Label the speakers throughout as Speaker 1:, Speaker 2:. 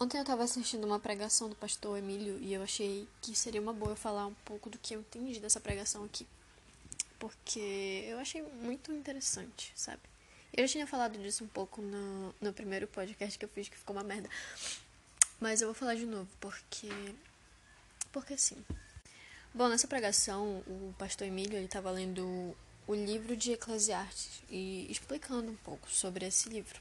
Speaker 1: Ontem eu estava assistindo uma pregação do pastor Emílio e eu achei que seria uma boa eu falar um pouco do que eu entendi dessa pregação aqui. Porque eu achei muito interessante, sabe? Eu já tinha falado disso um pouco no, no primeiro podcast que eu fiz, que ficou uma merda. Mas eu vou falar de novo, porque. Porque sim. Bom, nessa pregação, o pastor Emílio ele estava lendo o livro de Eclesiastes e explicando um pouco sobre esse livro.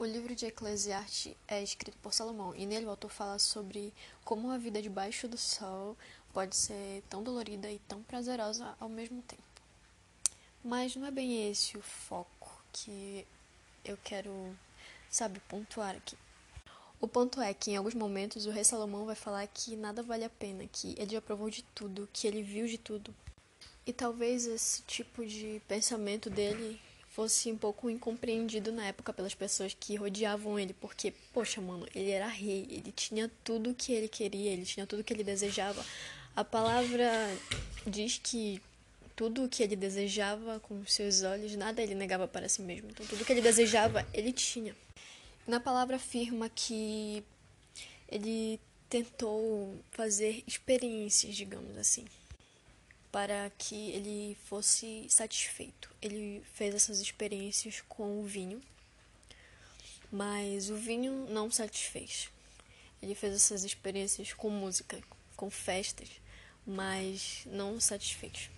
Speaker 1: O livro de Eclesiastes é escrito por Salomão e nele o autor fala sobre como a vida debaixo do sol pode ser tão dolorida e tão prazerosa ao mesmo tempo. Mas não é bem esse o foco que eu quero, sabe, pontuar aqui. O ponto é que em alguns momentos o rei Salomão vai falar que nada vale a pena, que ele já provou de tudo, que ele viu de tudo. E talvez esse tipo de pensamento dele fosse um pouco incompreendido na época pelas pessoas que rodeavam ele, porque, poxa, mano, ele era rei, ele tinha tudo que ele queria, ele tinha tudo que ele desejava. A palavra diz que tudo o que ele desejava com seus olhos, nada ele negava para si mesmo. Então, tudo que ele desejava, ele tinha. Na palavra afirma que ele tentou fazer experiências, digamos assim para que ele fosse satisfeito. Ele fez essas experiências com o vinho, mas o vinho não satisfez. Ele fez essas experiências com música, com festas, mas não satisfez.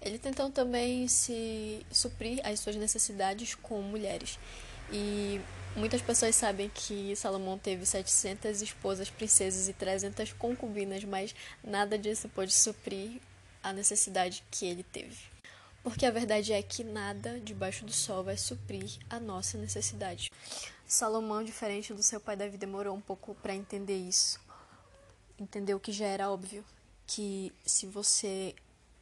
Speaker 1: Ele tentou também se suprir as suas necessidades com mulheres. E muitas pessoas sabem que Salomão teve 700 esposas, princesas e 300 concubinas, mas nada disso pôde suprir a necessidade que ele teve. Porque a verdade é que nada debaixo do sol vai suprir a nossa necessidade. Salomão, diferente do seu pai Davi, demorou um pouco para entender isso. Entendeu que já era óbvio que se você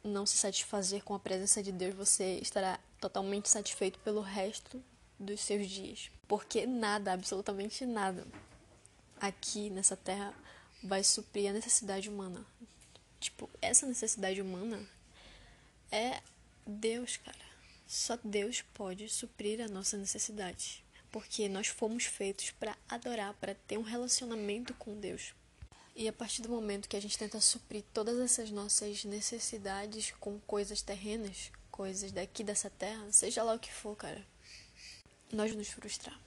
Speaker 1: não se satisfazer com a presença de Deus, você estará totalmente satisfeito pelo resto dos seus dias. Porque nada, absolutamente nada, aqui nessa terra vai suprir a necessidade humana. Tipo, essa necessidade humana é Deus, cara. Só Deus pode suprir a nossa necessidade. Porque nós fomos feitos para adorar, para ter um relacionamento com Deus. E a partir do momento que a gente tenta suprir todas essas nossas necessidades com coisas terrenas, coisas daqui dessa terra, seja lá o que for, cara, nós nos frustrar.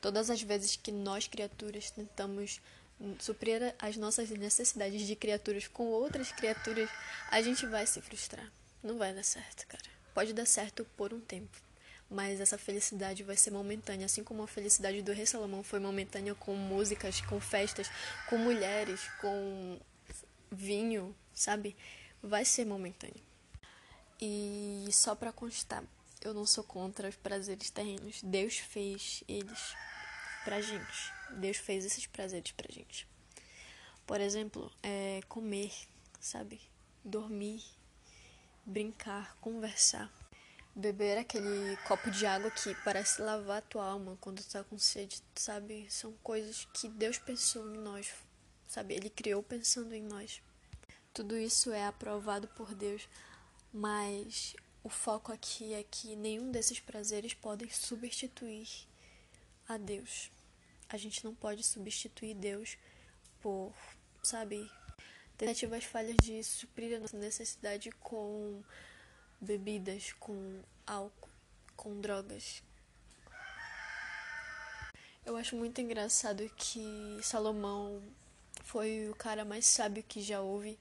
Speaker 1: Todas as vezes que nós, criaturas, tentamos suprir as nossas necessidades de criaturas com outras criaturas, a gente vai se frustrar. Não vai dar certo, cara. Pode dar certo por um tempo, mas essa felicidade vai ser momentânea, assim como a felicidade do rei Salomão foi momentânea com músicas, com festas, com mulheres, com vinho, sabe? Vai ser momentânea. E só para constar, eu não sou contra os prazeres terrenos. Deus fez eles pra gente. Deus fez esses prazeres pra gente. Por exemplo, é comer, sabe? Dormir, brincar, conversar. Beber aquele copo de água que parece lavar a tua alma quando tu tá com sede, sabe? São coisas que Deus pensou em nós, sabe? Ele criou pensando em nós. Tudo isso é aprovado por Deus, mas o foco aqui é que nenhum desses prazeres podem substituir a Deus a gente não pode substituir Deus por, sabe, tentativas falhas de suprir a nossa necessidade com bebidas, com álcool, com drogas. Eu acho muito engraçado que Salomão foi o cara mais sábio que já houve,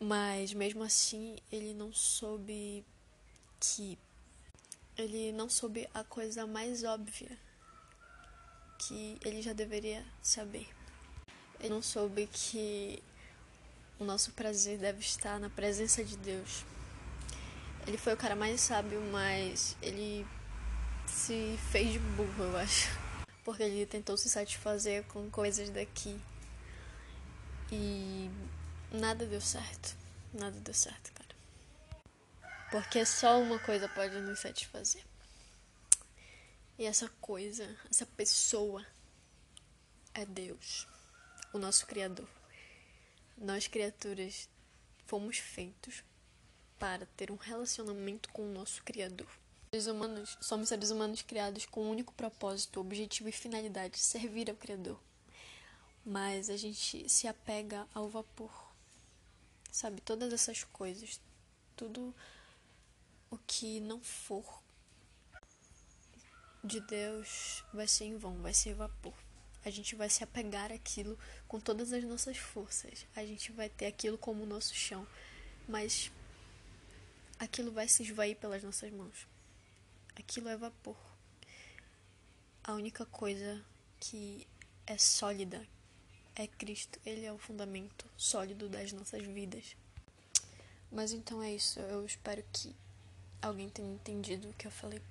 Speaker 1: mas mesmo assim ele não soube que ele não soube a coisa mais óbvia que ele já deveria saber. Ele não soube que o nosso prazer deve estar na presença de Deus. Ele foi o cara mais sábio, mas ele se fez de burro, eu acho. Porque ele tentou se satisfazer com coisas daqui. E nada deu certo. Nada deu certo, cara. Porque só uma coisa pode nos satisfazer. E essa coisa, essa pessoa é Deus, o nosso Criador. Nós, criaturas, fomos feitos para ter um relacionamento com o nosso Criador. Seres humanos, somos seres humanos criados com o um único propósito, objetivo e finalidade: servir ao Criador. mas a gente se apega ao vapor. Sabe, todas essas coisas, tudo o que não for de Deus vai ser em vão, vai ser vapor. A gente vai se apegar àquilo com todas as nossas forças. A gente vai ter aquilo como nosso chão, mas aquilo vai se esvair pelas nossas mãos. Aquilo é vapor. A única coisa que é sólida é Cristo. Ele é o fundamento sólido das nossas vidas. Mas então é isso. Eu espero que alguém tenha entendido o que eu falei.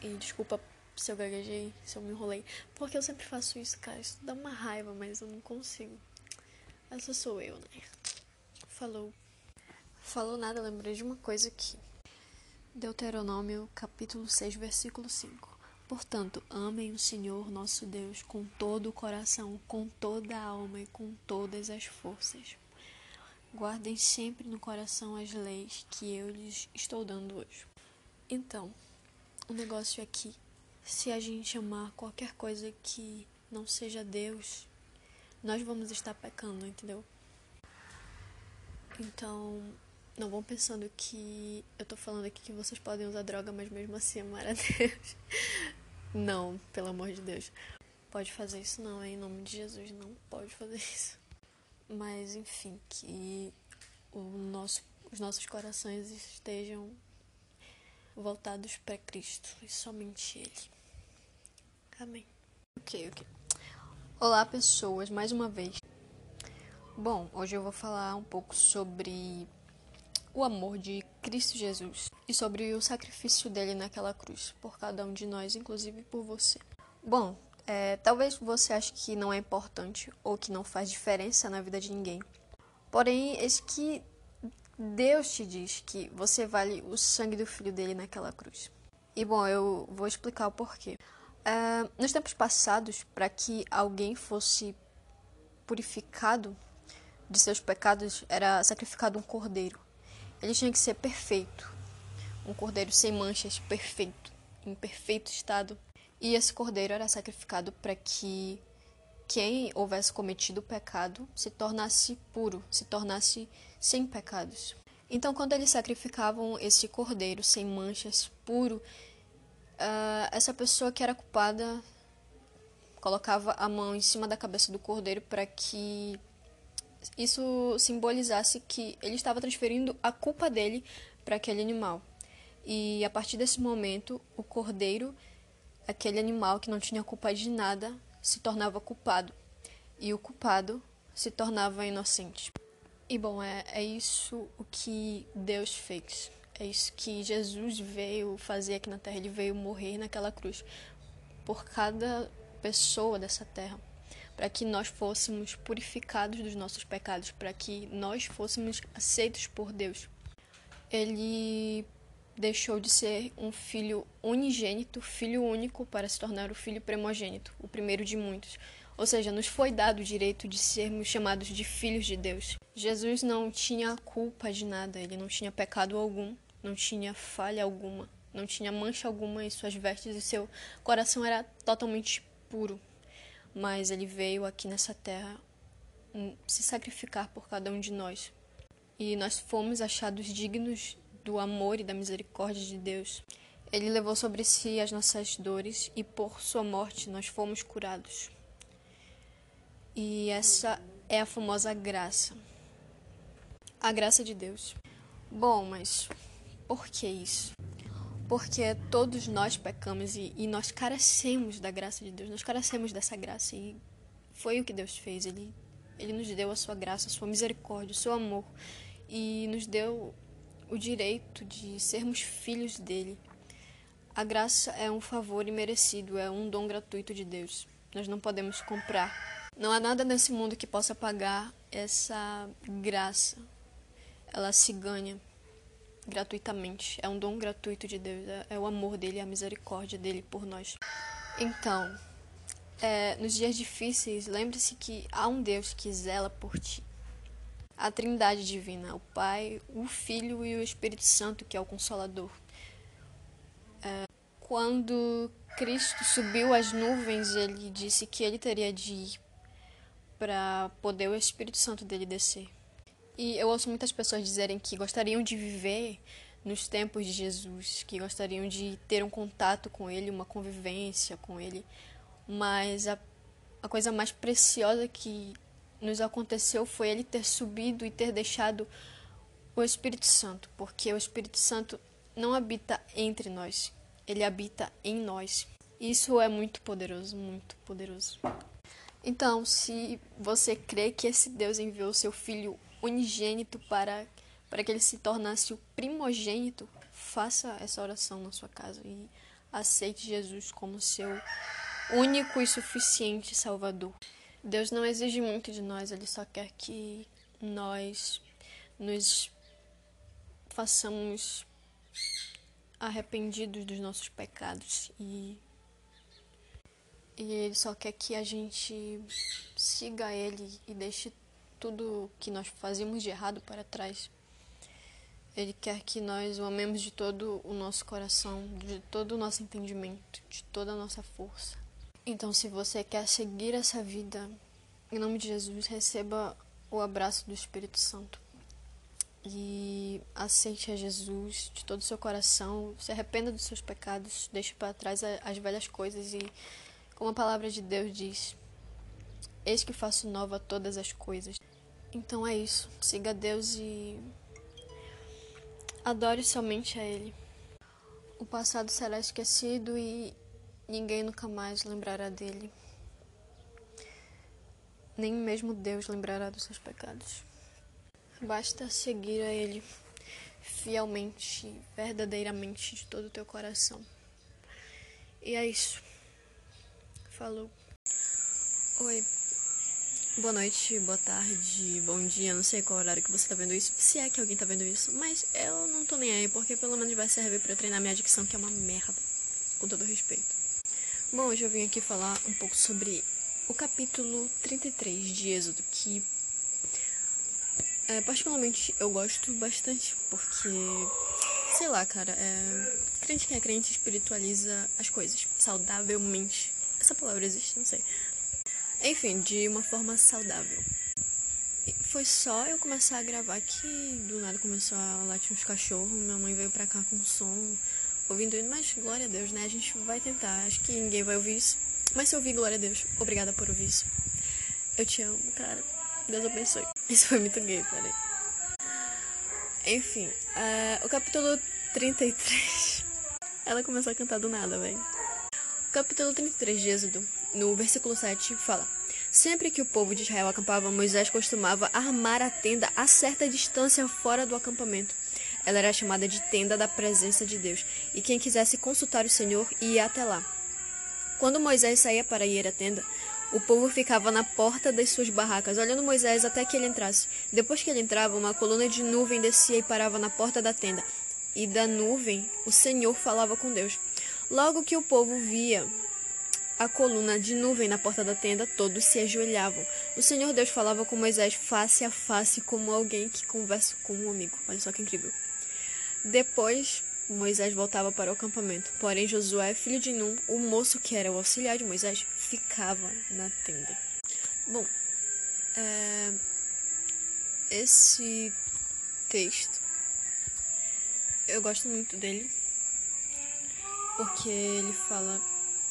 Speaker 1: E desculpa se eu gaguejei, se eu me enrolei. Porque eu sempre faço isso, cara. Isso dá uma raiva, mas eu não consigo. Essa sou eu, né? Falou. Falou nada, lembrei de uma coisa aqui. Deuteronômio, capítulo 6, versículo 5. Portanto, amem o Senhor nosso Deus com todo o coração, com toda a alma e com todas as forças. Guardem sempre no coração as leis que eu lhes estou dando hoje. Então, o negócio é se a gente amar qualquer coisa que não seja Deus, nós vamos estar pecando, entendeu? Então, não vão pensando que eu tô falando aqui que vocês podem usar droga, mas mesmo assim amar a Deus. Não, pelo amor de Deus. Pode fazer isso não, em nome de Jesus, não pode fazer isso. Mas enfim, que o nosso, os nossos corações estejam voltados para Cristo e somente Ele. Amém. Ok, ok. Olá, pessoas, mais uma vez. Bom, hoje eu vou falar um pouco sobre o amor de Cristo Jesus e sobre o sacrifício dele naquela cruz, por cada um de nós, inclusive por você. Bom, é, talvez você ache que não é importante ou que não faz diferença na vida de ninguém. Porém, eis que Deus te diz que você vale o sangue do filho dele naquela cruz. E bom, eu vou explicar o porquê. É, nos tempos passados, para que alguém fosse purificado de seus pecados, era sacrificado um cordeiro. Ele tinha que ser perfeito. Um cordeiro sem manchas, perfeito, em perfeito estado. E esse cordeiro era sacrificado para que quem houvesse cometido o pecado se tornasse puro, se tornasse sem pecados. Então, quando eles sacrificavam esse cordeiro sem manchas, puro, uh, essa pessoa que era culpada colocava a mão em cima da cabeça do cordeiro para que isso simbolizasse que ele estava transferindo a culpa dele para aquele animal. E a partir desse momento, o cordeiro, aquele animal que não tinha culpa de nada, se tornava culpado. E o culpado se tornava inocente. E bom, é, é isso o que Deus fez. É isso que Jesus veio fazer aqui na terra. Ele veio morrer naquela cruz por cada pessoa dessa terra para que nós fôssemos purificados dos nossos pecados, para que nós fôssemos aceitos por Deus. Ele deixou de ser um filho unigênito, filho único, para se tornar o filho primogênito, o primeiro de muitos. Ou seja, nos foi dado o direito de sermos chamados de filhos de Deus. Jesus não tinha culpa de nada, ele não tinha pecado algum, não tinha falha alguma, não tinha mancha alguma em suas vestes e seu coração era totalmente puro mas ele veio aqui nessa terra hum, se sacrificar por cada um de nós. E nós fomos achados dignos do amor e da misericórdia de Deus. Ele levou sobre si as nossas dores e por sua morte nós fomos curados. E essa é a famosa graça. A graça de Deus. Bom, mas por que isso? porque todos nós pecamos e, e, nós carecemos da graça de Deus, nós carecemos dessa graça e foi o que Deus fez. Ele, ele nos deu a sua graça, a sua misericórdia, o seu amor e nos deu o direito de sermos filhos dele. A graça é um favor imerecido, é um dom gratuito de Deus. Nós não podemos comprar. Não há nada nesse mundo que possa pagar essa graça. Ela se ganha gratuitamente. É um dom gratuito de Deus, é, é o amor dele, a misericórdia dele por nós. Então, é, nos dias difíceis, lembre-se que há um Deus que zela por ti. A Trindade divina, o Pai, o Filho e o Espírito Santo, que é o Consolador. É, quando Cristo subiu às nuvens, ele disse que ele teria de ir para poder o Espírito Santo dele descer. E eu ouço muitas pessoas dizerem que gostariam de viver nos tempos de Jesus, que gostariam de ter um contato com ele, uma convivência com ele, mas a, a coisa mais preciosa que nos aconteceu foi ele ter subido e ter deixado o Espírito Santo, porque o Espírito Santo não habita entre nós, ele habita em nós. Isso é muito poderoso, muito poderoso. Então, se você crê que esse Deus enviou seu filho unigênito para, para que ele se tornasse o primogênito, faça essa oração na sua casa e aceite Jesus como seu único e suficiente Salvador. Deus não exige muito de nós, Ele só quer que nós nos façamos arrependidos dos nossos pecados e e ele só quer que a gente siga ele e deixe tudo que nós fazemos de errado para trás. Ele quer que nós o amemos de todo o nosso coração, de todo o nosso entendimento, de toda a nossa força. Então, se você quer seguir essa vida, em nome de Jesus, receba o abraço do Espírito Santo. E aceite a Jesus de todo o seu coração, se arrependa dos seus pecados, deixe para trás as velhas coisas e, como a palavra de Deus diz, eis que faço nova todas as coisas. Então é isso. Siga Deus e adore somente a Ele. O passado será esquecido e ninguém nunca mais lembrará dele. Nem mesmo Deus lembrará dos seus pecados. Basta seguir a Ele fielmente, verdadeiramente, de todo o teu coração. E é isso. Falou. Oi. Boa noite, boa tarde, bom dia, não sei qual horário que você tá vendo isso, se é que alguém tá vendo isso, mas eu não tô nem aí, porque pelo menos vai servir para treinar minha dicção, que é uma merda, com todo respeito. Bom, hoje eu vim aqui falar um pouco sobre o capítulo 33 de Êxodo, que é, particularmente eu gosto bastante, porque, sei lá, cara, é, crente que é crente espiritualiza as coisas saudavelmente. Essa palavra existe, não sei. Enfim, de uma forma saudável. Foi só eu começar a gravar que do nada começou a latir uns cachorros. Minha mãe veio pra cá com som, ouvindo mas glória a Deus, né? A gente vai tentar. Acho que ninguém vai ouvir isso. Mas se ouvir, glória a Deus. Obrigada por ouvir isso. Eu te amo, cara. Deus abençoe. Isso foi muito gay, peraí. Enfim, uh, o capítulo 33. Ela começou a cantar do nada, velho. O capítulo 33 de Êxodo no versículo 7, fala: Sempre que o povo de Israel acampava, Moisés costumava armar a tenda a certa distância fora do acampamento. Ela era chamada de tenda da presença de Deus, e quem quisesse consultar o Senhor ia até lá. Quando Moisés saía para ir à tenda, o povo ficava na porta das suas barracas, olhando Moisés até que ele entrasse. Depois que ele entrava, uma coluna de nuvem descia e parava na porta da tenda. E da nuvem, o Senhor falava com Deus. Logo que o povo via a coluna de nuvem na porta da tenda, todos se ajoelhavam. O Senhor Deus falava com Moisés face a face, como alguém que conversa com um amigo. Olha só que incrível. Depois, Moisés voltava para o acampamento. Porém, Josué, filho de Num, o moço que era o auxiliar de Moisés, ficava na tenda. Bom, é... esse texto eu gosto muito dele porque ele fala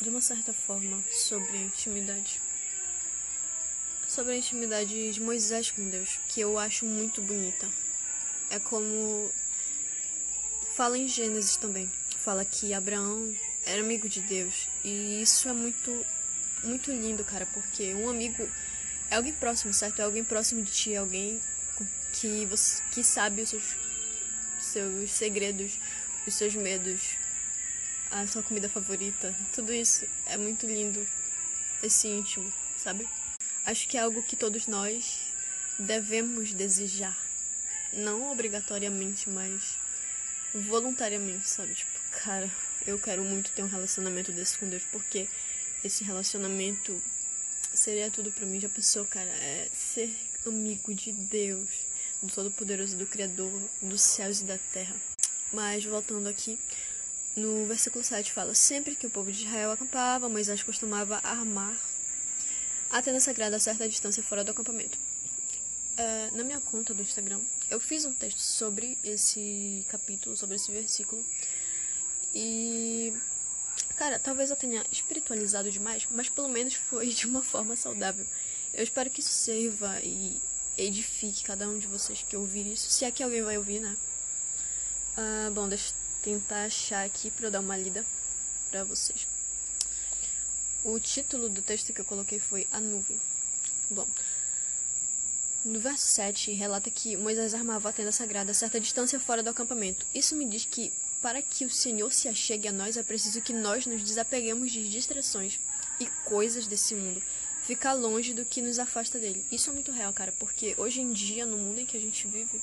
Speaker 1: de uma certa forma, sobre a intimidade. Sobre a intimidade de Moisés com Deus, que eu acho muito bonita. É como fala em Gênesis também. Fala que Abraão era amigo de Deus. E isso é muito, muito lindo, cara, porque um amigo é alguém próximo, certo? É alguém próximo de ti, é alguém que, você, que sabe os seus, seus segredos, os seus medos, a sua comida favorita. Tudo isso é muito lindo, esse íntimo, sabe? Acho que é algo que todos nós devemos desejar. Não obrigatoriamente, mas voluntariamente, sabe? Tipo, cara, eu quero muito ter um relacionamento desse com Deus, porque esse relacionamento seria tudo para mim. Já pensou, cara? É ser amigo de Deus, do Todo-Poderoso, do Criador dos céus e da terra. Mas voltando aqui, no versículo 7 fala: Sempre que o povo de Israel acampava, Moisés costumava armar a tenda sagrada a certa distância fora do acampamento. É, na minha conta do Instagram, eu fiz um texto sobre esse capítulo, sobre esse versículo. E. Cara, talvez eu tenha espiritualizado demais, mas pelo menos foi de uma forma saudável. Eu espero que isso sirva e edifique cada um de vocês que ouvir isso, se é que alguém vai ouvir, né? Uh, bom, deixa tentar achar aqui pra eu dar uma lida pra vocês. O título do texto que eu coloquei foi A Nuvem. Bom, no verso 7 relata que Moisés armava a tenda sagrada a certa distância fora do acampamento. Isso me diz que para que o Senhor se achegue a nós é preciso que nós nos desapeguemos de distrações e coisas desse mundo. Ficar longe do que nos afasta dele. Isso é muito real, cara, porque hoje em dia, no mundo em que a gente vive,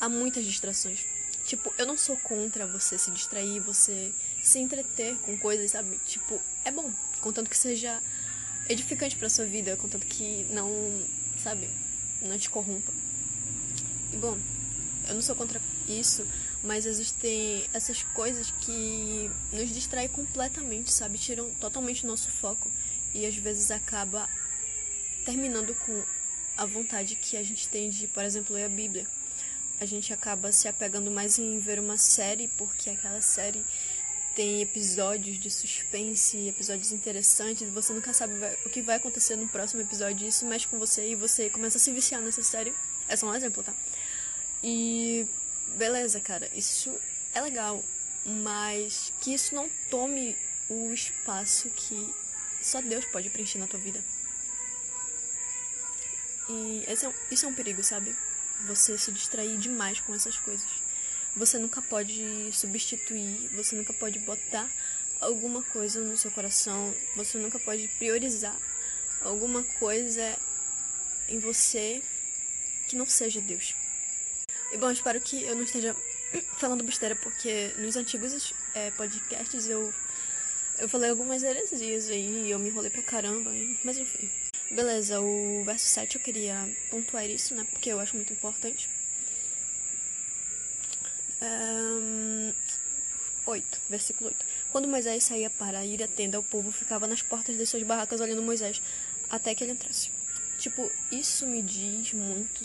Speaker 1: há muitas distrações. Tipo, eu não sou contra você se distrair, você se entreter com coisas, sabe? Tipo, é bom, contanto que seja edificante para sua vida, contanto que não, sabe, não te corrompa. E bom, eu não sou contra isso, mas existem essas coisas que nos distraem completamente, sabe? Tiram totalmente o nosso foco e às vezes acaba terminando com a vontade que a gente tem de, por exemplo, ler a Bíblia a gente acaba se apegando mais em ver uma série, porque aquela série tem episódios de suspense, episódios interessantes, você nunca sabe o que vai acontecer no próximo episódio, isso mexe com você e você começa a se viciar nessa série. É só um exemplo, tá? E beleza, cara, isso é legal, mas que isso não tome o espaço que só Deus pode preencher na tua vida. E esse é um, isso é um perigo, sabe? Você se distrair demais com essas coisas. Você nunca pode substituir, você nunca pode botar alguma coisa no seu coração, você nunca pode priorizar alguma coisa em você que não seja Deus. E bom, espero que eu não esteja falando besteira, porque nos antigos é, podcasts eu, eu falei algumas heresias aí eu me enrolei pra caramba, mas enfim. Beleza, o verso 7 eu queria pontuar isso, né? Porque eu acho muito importante. Um, 8, versículo 8. Quando Moisés saía para ir à tenda, o povo ficava nas portas de suas barracas olhando Moisés até que ele entrasse. Tipo, isso me diz muito,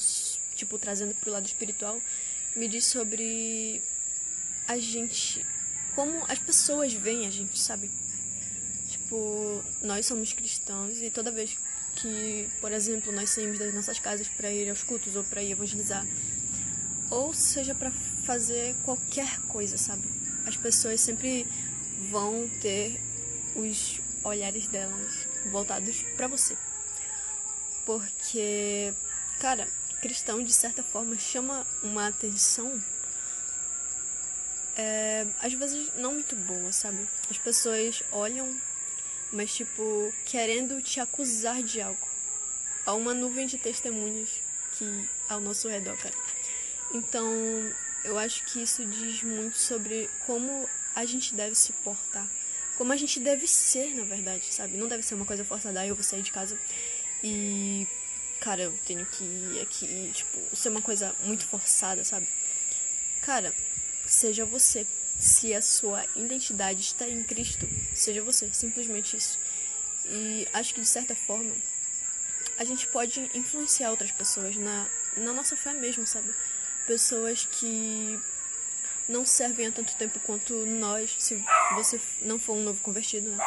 Speaker 1: tipo, trazendo pro lado espiritual, me diz sobre a gente, como as pessoas veem a gente, sabe? Tipo, nós somos cristãos e toda vez que, por exemplo, nós saímos das nossas casas para ir aos cultos ou para ir evangelizar, ou seja para fazer qualquer coisa, sabe? As pessoas sempre vão ter os olhares delas voltados para você. Porque, cara, cristão de certa forma chama uma atenção é, às vezes não muito boa, sabe? As pessoas olham mas tipo, querendo te acusar de algo. Há uma nuvem de testemunhas que ao nosso redor, cara. Então, eu acho que isso diz muito sobre como a gente deve se portar. Como a gente deve ser, na verdade, sabe? Não deve ser uma coisa forçada, eu vou sair de casa e. Cara, eu tenho que ir aqui, tipo, ser uma coisa muito forçada, sabe? Cara, seja você. Se a sua identidade está em Cristo, seja você, simplesmente isso. E acho que de certa forma a gente pode influenciar outras pessoas na, na nossa fé mesmo, sabe? Pessoas que não servem há tanto tempo quanto nós, se você não for um novo convertido, né?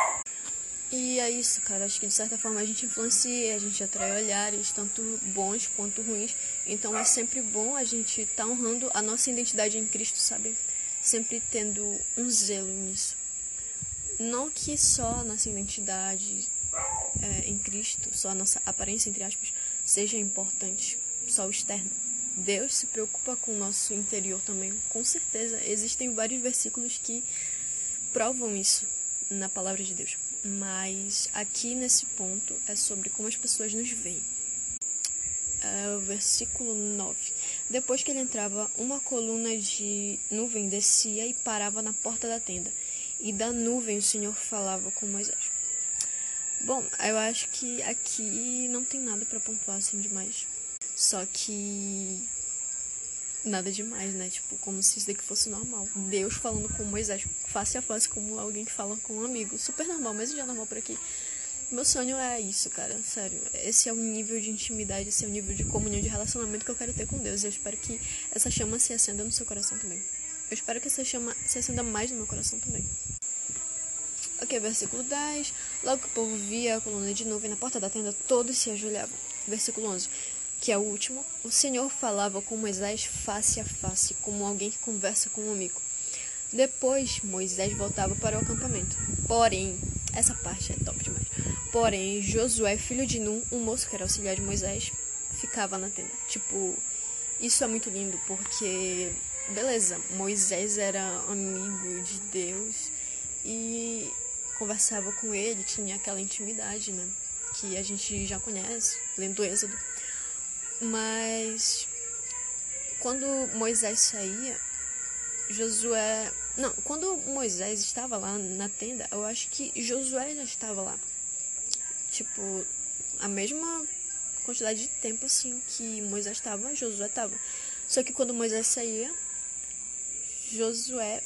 Speaker 1: E é isso, cara. Acho que de certa forma a gente influencia, a gente atrai olhares, tanto bons quanto ruins. Então é sempre bom a gente estar tá honrando a nossa identidade em Cristo, sabe? Sempre tendo um zelo nisso. Não que só a nossa identidade é, em Cristo, só a nossa aparência, entre aspas, seja importante, só o externo. Deus se preocupa com o nosso interior também, com certeza. Existem vários versículos que provam isso na palavra de Deus. Mas aqui nesse ponto é sobre como as pessoas nos veem é, o versículo 9. Depois que ele entrava, uma coluna de nuvem descia e parava na porta da tenda. E da nuvem o Senhor falava com Moisés. Bom, eu acho que aqui não tem nada para pontuar assim demais. Só que nada demais, né? Tipo, como se isso daqui fosse normal. Deus falando com Moisés face a face como alguém que fala com um amigo. Super normal, mas já é normal por aqui. Meu sonho é isso, cara, sério. Esse é o nível de intimidade, esse é o nível de comunhão, de relacionamento que eu quero ter com Deus. Eu espero que essa chama se acenda no seu coração também. Eu espero que essa chama se acenda mais no meu coração também. Ok, versículo 10. Logo que o povo via a coluna de nuvem na porta da tenda, todos se ajoelhavam. Versículo 11, que é o último. O Senhor falava com Moisés face a face, como alguém que conversa com um amigo. Depois, Moisés voltava para o acampamento. Porém, essa parte é top demais. Porém, Josué, filho de Num, um moço que era auxiliar de Moisés, ficava na tenda. Tipo, isso é muito lindo porque, beleza, Moisés era amigo de Deus e conversava com ele, tinha aquela intimidade, né? Que a gente já conhece, lendo Êxodo. Mas quando Moisés saía, Josué. Não, quando Moisés estava lá na tenda, eu acho que Josué já estava lá. Tipo, a mesma quantidade de tempo assim que Moisés estava, Josué estava. Só que quando Moisés saía, Josué.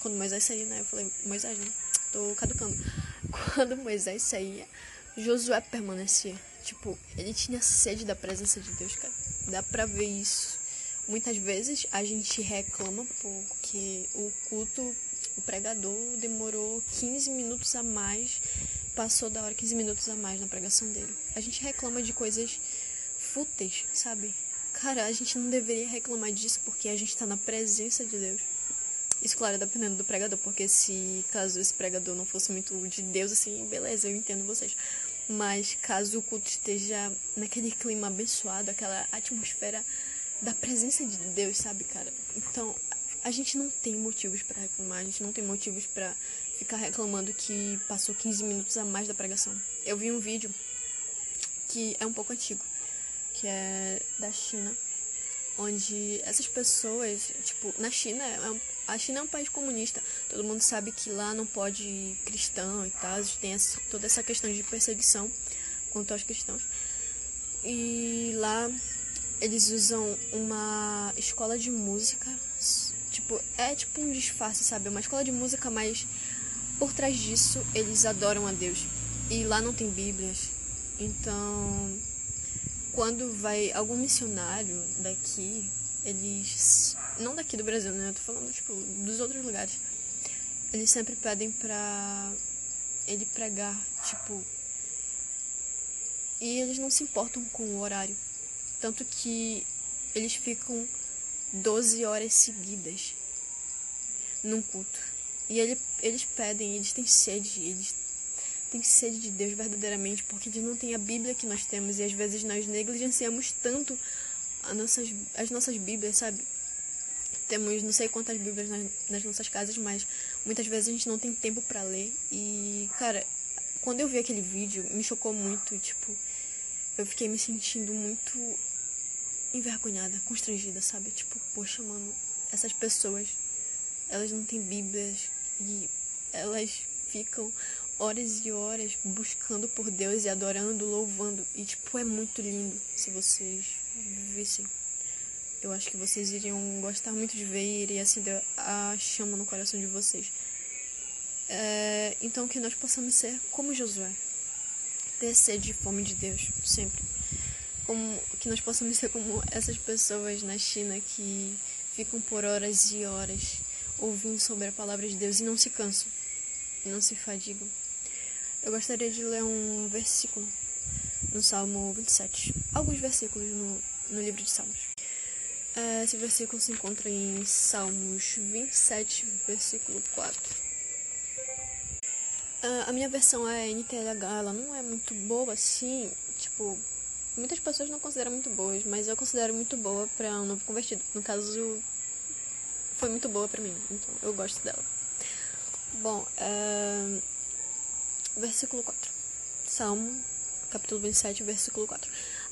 Speaker 1: Quando Moisés saía, né? Eu falei, Moisés, né? Tô caducando. Quando Moisés saía, Josué permanecia. Tipo, ele tinha sede da presença de Deus, cara. Dá pra ver isso. Muitas vezes a gente reclama porque o culto, o pregador demorou 15 minutos a mais, passou da hora 15 minutos a mais na pregação dele. A gente reclama de coisas fúteis, sabe? Cara, a gente não deveria reclamar disso porque a gente tá na presença de Deus. Isso, claro, dependendo do pregador, porque se caso esse pregador não fosse muito de Deus, assim, beleza, eu entendo vocês. Mas caso o culto esteja naquele clima abençoado, aquela atmosfera da presença de Deus, sabe, cara? Então, a gente não tem motivos para reclamar, a gente não tem motivos para ficar reclamando que passou 15 minutos a mais da pregação. Eu vi um vídeo que é um pouco antigo, que é da China, onde essas pessoas, tipo, na China, é a China é um país comunista, todo mundo sabe que lá não pode cristão e tal, tem essa, toda essa questão de perseguição quanto aos cristãos. E lá eles usam uma escola de música. Tipo, é tipo um disfarce, sabe? Uma escola de música, mas por trás disso eles adoram a Deus. E lá não tem Bíblias. Então, quando vai algum missionário daqui, eles. Não daqui do Brasil, né? Eu tô falando, tipo, dos outros lugares. Eles sempre pedem pra ele pregar, tipo. E eles não se importam com o horário. Tanto que eles ficam 12 horas seguidas num culto. E ele, eles pedem, eles têm sede, eles têm sede de Deus verdadeiramente, porque eles não têm a Bíblia que nós temos e às vezes nós negligenciamos tanto nossas, as nossas Bíblias, sabe? Temos não sei quantas Bíblias nas, nas nossas casas, mas muitas vezes a gente não tem tempo para ler. E, cara, quando eu vi aquele vídeo, me chocou muito, tipo, eu fiquei me sentindo muito envergonhada, constrangida, sabe? Tipo, poxa, mano, essas pessoas, elas não têm bíblias e elas ficam horas e horas buscando por Deus e adorando, louvando. E, tipo, é muito lindo se vocês vissem. Eu acho que vocês iriam gostar muito de ver e iria acender a chama no coração de vocês. É, então, que nós possamos ser como Josué. Ter sede e fome de Deus, sempre como que nós possamos ser como essas pessoas na China que ficam por horas e horas ouvindo sobre a palavra de Deus e não se cansam, e não se fadigam. Eu gostaria de ler um versículo no Salmo 27, alguns versículos no, no livro de Salmos. É, esse versículo se encontra em Salmos 27, versículo 4. É, a minha versão é NTLH, ela não é muito boa assim, tipo, muitas pessoas não consideram muito boas, mas eu considero muito boa para um novo convertido. No caso, foi muito boa para mim, então eu gosto dela. Bom, é... versículo 4. Salmo, capítulo 27, versículo 4.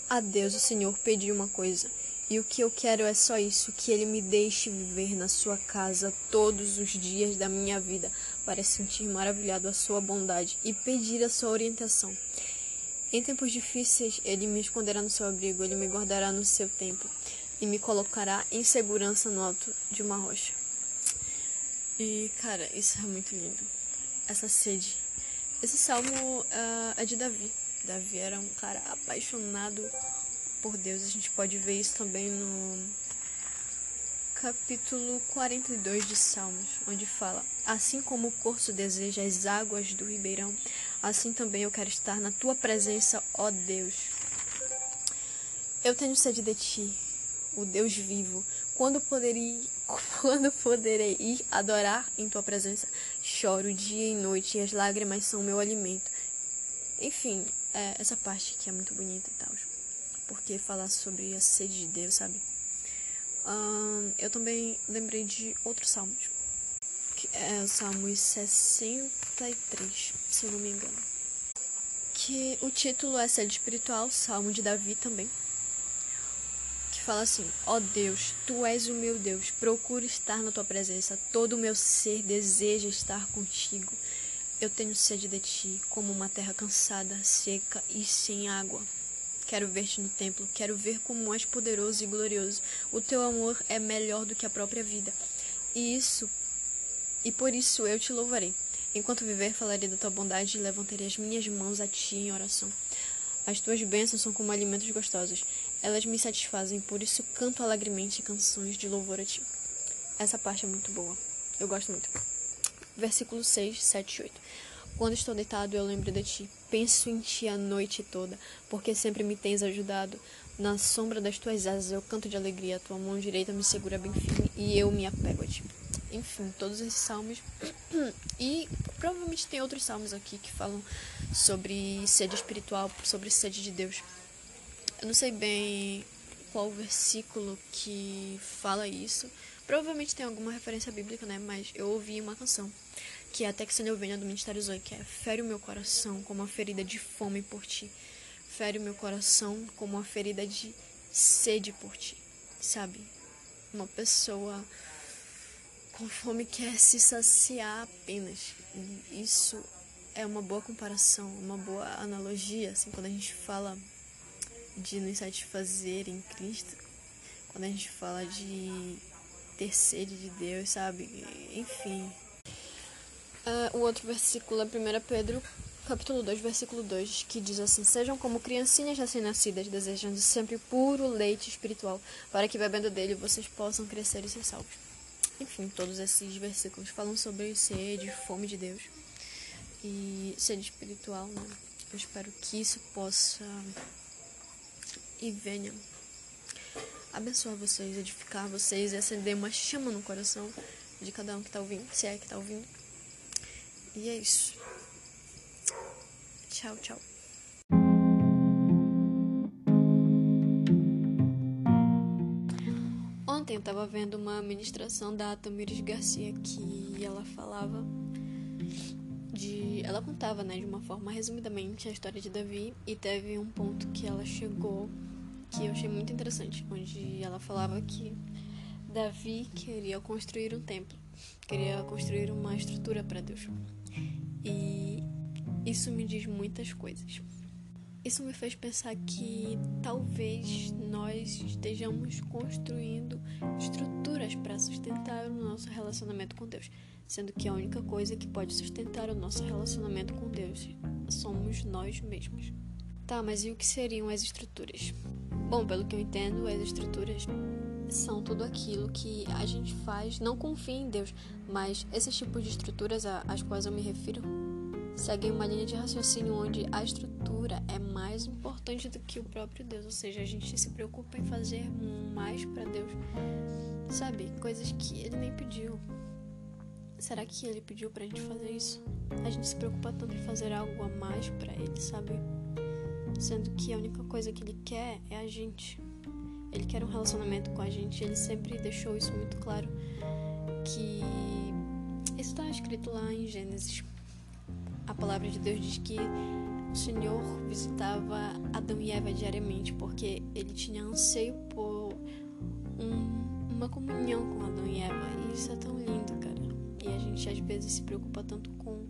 Speaker 1: A Deus, o Senhor, pedi uma coisa, e o que eu quero é só isso: que Ele me deixe viver na Sua casa todos os dias da minha vida, para sentir maravilhado a Sua bondade e pedir a Sua orientação. Em tempos difíceis, ele me esconderá no seu abrigo, ele me guardará no seu templo e me colocará em segurança no alto de uma rocha. E, cara, isso é muito lindo. Essa sede, Esse salmo uh, é de Davi. Davi era um cara apaixonado por Deus. A gente pode ver isso também no capítulo 42 de Salmos, onde fala: Assim como o corso deseja as águas do ribeirão, assim também eu quero estar na tua presença, ó Deus. Eu tenho sede de ti, o Deus vivo. Quando poderei, quando poderei ir adorar em tua presença? Choro dia e noite e as lágrimas são meu alimento. Enfim, é essa parte que é muito bonita e tal. Porque fala sobre a sede de Deus, sabe? Eu também lembrei de outros salmos. Que é o Salmo 63, se eu não me engano. Que o título é Sede Espiritual, Salmo de Davi também fala assim: Ó oh Deus, tu és o meu Deus, procuro estar na tua presença, todo o meu ser deseja estar contigo. Eu tenho sede de ti, como uma terra cansada, seca e sem água. Quero ver-te no templo, quero ver como és poderoso e glorioso. O teu amor é melhor do que a própria vida. E isso, e por isso eu te louvarei. Enquanto viver, falarei da tua bondade e levantarei as minhas mãos a ti em oração. As tuas bênçãos são como alimentos gostosos. Elas me satisfazem, por isso canto alegremente canções de louvor a ti. Essa parte é muito boa. Eu gosto muito. Versículo 6, 7 e 8. Quando estou deitado, eu lembro de ti. Penso em ti a noite toda, porque sempre me tens ajudado. Na sombra das tuas asas eu canto de alegria. A tua mão direita me segura bem firme e eu me apego a ti. Enfim, todos esses salmos. E provavelmente tem outros salmos aqui que falam sobre sede espiritual, sobre sede de Deus. Eu não sei bem qual versículo que fala isso. Provavelmente tem alguma referência bíblica, né? Mas eu ouvi uma canção que é até que eu venha do Ministério Zoe, que é Fere o meu coração como uma ferida de fome por ti. Fere o meu coração como uma ferida de sede por ti. Sabe? Uma pessoa com fome quer se saciar apenas. E isso é uma boa comparação, uma boa analogia, assim, quando a gente fala de nos satisfazer em Cristo, quando a gente fala de ter sede de Deus, sabe? Enfim. Uh, o outro versículo é 1 Pedro, capítulo 2, versículo 2, que diz assim: Sejam como criancinhas recém-nascidas, desejando sempre puro leite espiritual, para que bebendo dele vocês possam crescer e ser salvos. Enfim, todos esses versículos falam sobre sede, fome de Deus e sede espiritual, né? Eu espero que isso possa e venha abençoar vocês, edificar vocês e acender uma chama no coração de cada um que tá ouvindo, se é que tá ouvindo. E é isso. Tchau, tchau. Ontem eu estava vendo uma ministração da Tamires Garcia que ela falava de. Ela contava, né, de uma forma resumidamente a história de Davi e teve um ponto que ela chegou que eu achei muito interessante, onde ela falava que Davi queria construir um templo, queria construir uma estrutura para Deus. E isso me diz muitas coisas. Isso me fez pensar que talvez nós estejamos construindo estruturas para sustentar o nosso relacionamento com Deus, sendo que a única coisa que pode sustentar o nosso relacionamento com Deus somos nós mesmos. Tá, mas e o que seriam as estruturas? Bom, pelo que eu entendo, as estruturas são tudo aquilo que a gente faz, não confia em Deus, mas esses tipos de estruturas às quais eu me refiro seguem uma linha de raciocínio onde a estrutura é mais importante do que o próprio Deus, ou seja, a gente se preocupa em fazer mais para Deus, sabe? Coisas que ele nem pediu. Será que ele pediu pra gente fazer isso? A gente se preocupa tanto em fazer algo a mais para ele, sabe? Sendo que a única coisa que ele quer é a gente. Ele quer um relacionamento com a gente, ele sempre deixou isso muito claro que isso está escrito lá em Gênesis a palavra de Deus diz que o Senhor visitava Adão e Eva diariamente porque ele tinha anseio por um, uma comunhão com Adão e Eva. E isso é tão lindo, cara. E a gente às vezes se preocupa tanto com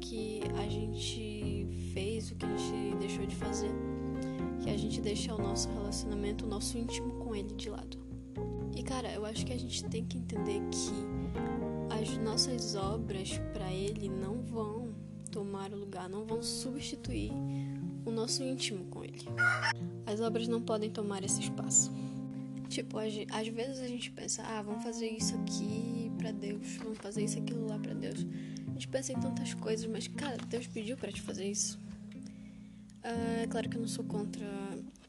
Speaker 1: que a gente fez, o que a gente deixou de fazer, que a gente deixa o nosso relacionamento, o nosso íntimo com ele de lado. E cara, eu acho que a gente tem que entender que as nossas obras para ele não vão tomar o lugar, não vão substituir o nosso íntimo com Ele. As obras não podem tomar esse espaço. Tipo, às vezes a gente pensa, ah, vamos fazer isso aqui para Deus, vamos fazer isso aquilo lá para Deus. Gente pensa em tantas coisas, mas cara, Deus pediu para te fazer isso. É claro que eu não sou contra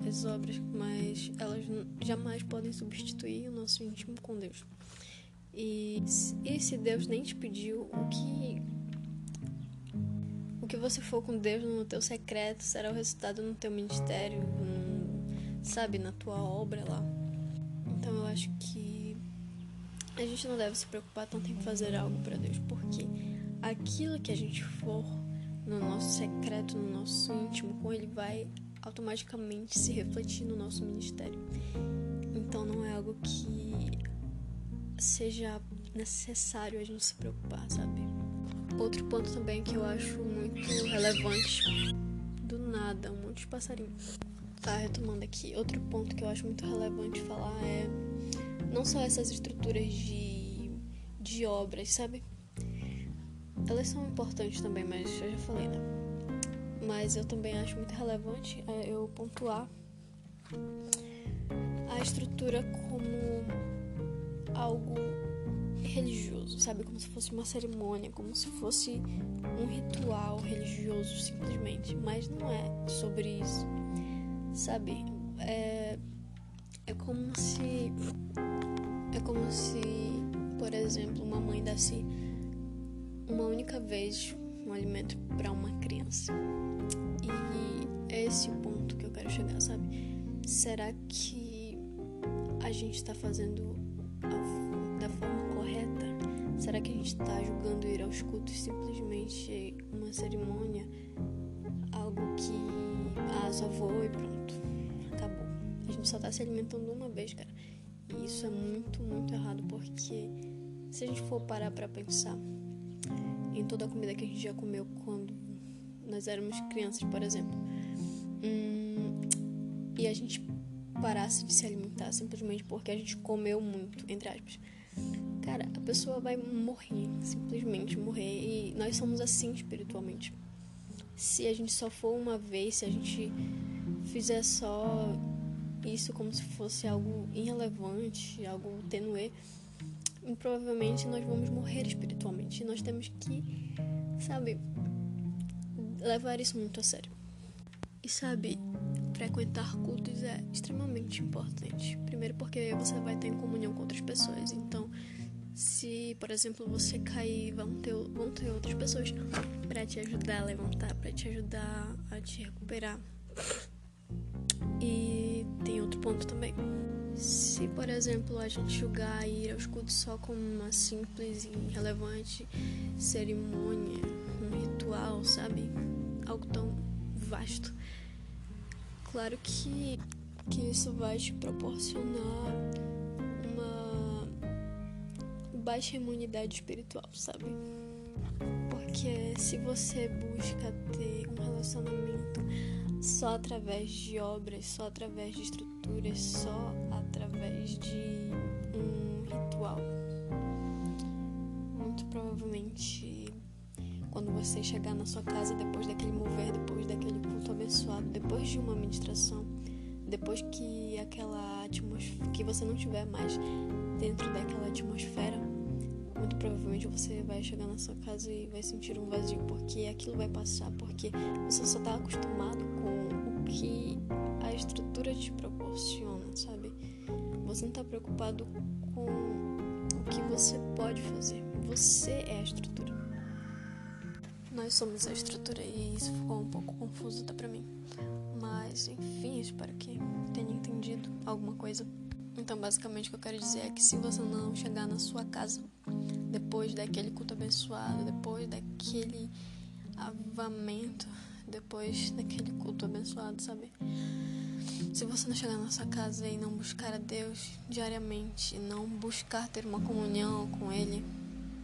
Speaker 1: as obras, mas elas jamais podem substituir o nosso íntimo com Deus. E, e se Deus nem te pediu, o que o que você for com Deus no teu secreto será o resultado no teu ministério, no, sabe, na tua obra lá. Então eu acho que a gente não deve se preocupar tanto em fazer algo para Deus, porque aquilo que a gente for no nosso secreto, no nosso íntimo com Ele, vai automaticamente se refletir no nosso ministério. Então não é algo que seja necessário a gente se preocupar, sabe? Outro ponto também que eu acho muito relevante do nada, um monte de passarinho. Tá, retomando aqui. Outro ponto que eu acho muito relevante falar é não só essas estruturas de, de obras, sabe? Elas são importantes também, mas eu já falei, né? Mas eu também acho muito relevante é, eu pontuar a estrutura como algo religioso, sabe? Como se fosse uma cerimônia, como se fosse um ritual religioso simplesmente. Mas não é sobre isso, sabe? É, é como se. É como se, por exemplo, uma mãe desse uma única vez um alimento para uma criança. E é esse o ponto que eu quero chegar, sabe? Será que a gente está fazendo a, da forma correta? Será que a gente está julgando ir aos cultos simplesmente uma cerimônia? Algo que, ah, só vou e pronto, acabou. A gente só está se alimentando uma vez, cara. E isso é muito, muito errado, porque se a gente for parar para pensar, em toda a comida que a gente já comeu quando nós éramos crianças, por exemplo. Hum, e a gente parasse de se alimentar simplesmente porque a gente comeu muito, entre aspas. Cara, a pessoa vai morrer, simplesmente morrer. E nós somos assim espiritualmente. Se a gente só for uma vez, se a gente fizer só isso como se fosse algo irrelevante, algo tenue, provavelmente nós vamos morrer espiritualmente. E nós temos que, sabe, levar isso muito a sério. E sabe, frequentar cultos é extremamente importante. Primeiro porque você vai estar em comunhão com outras pessoas. Então, se, por exemplo, você cair, vão ter, vão ter outras pessoas para te ajudar a levantar, para te ajudar a te recuperar. E tem outro ponto também. Se, por exemplo, a gente julgar ir aos cultos só como uma simples e irrelevante cerimônia, um ritual, sabe? Algo tão vasto. Claro que, que isso vai te proporcionar uma baixa imunidade espiritual, sabe? Porque se você busca ter um relacionamento só através de obras, só através de estruturas, só através de um ritual. Muito provavelmente, quando você chegar na sua casa depois daquele mover, depois daquele culto abençoado, depois de uma ministração, depois que aquela atmosfera, que você não tiver mais dentro daquela atmosfera, muito provavelmente você vai chegar na sua casa e vai sentir um vazio, porque aquilo vai passar, porque você só está acostumado com o que a estrutura te proporciona, sabe? Você não está preocupado com o que você pode fazer. Você é a estrutura. Nós somos a estrutura e isso ficou um pouco confuso até pra mim. Mas, enfim, espero que tenha entendido alguma coisa. Então, basicamente, o que eu quero dizer é que se você não chegar na sua casa depois daquele culto abençoado, depois daquele avamento, depois daquele culto abençoado, sabe? Se você não chegar na sua casa e não buscar a Deus diariamente, não buscar ter uma comunhão com Ele,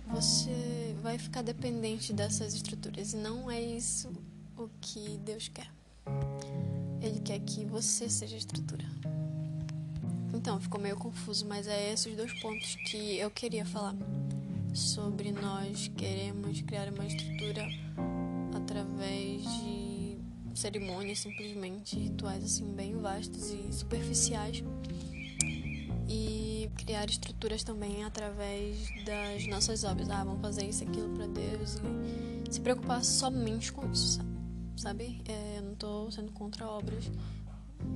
Speaker 1: você vai ficar dependente dessas estruturas. E não é isso o que Deus quer. Ele quer que você seja a estrutura. Então, ficou meio confuso, mas é esses dois pontos que eu queria falar. Sobre nós queremos criar uma estrutura através de cerimônias, simplesmente rituais assim bem vastos e superficiais. E criar estruturas também através das nossas obras. Ah, vamos fazer isso, aquilo para Deus e se preocupar somente com isso, sabe? É, eu não tô sendo contra obras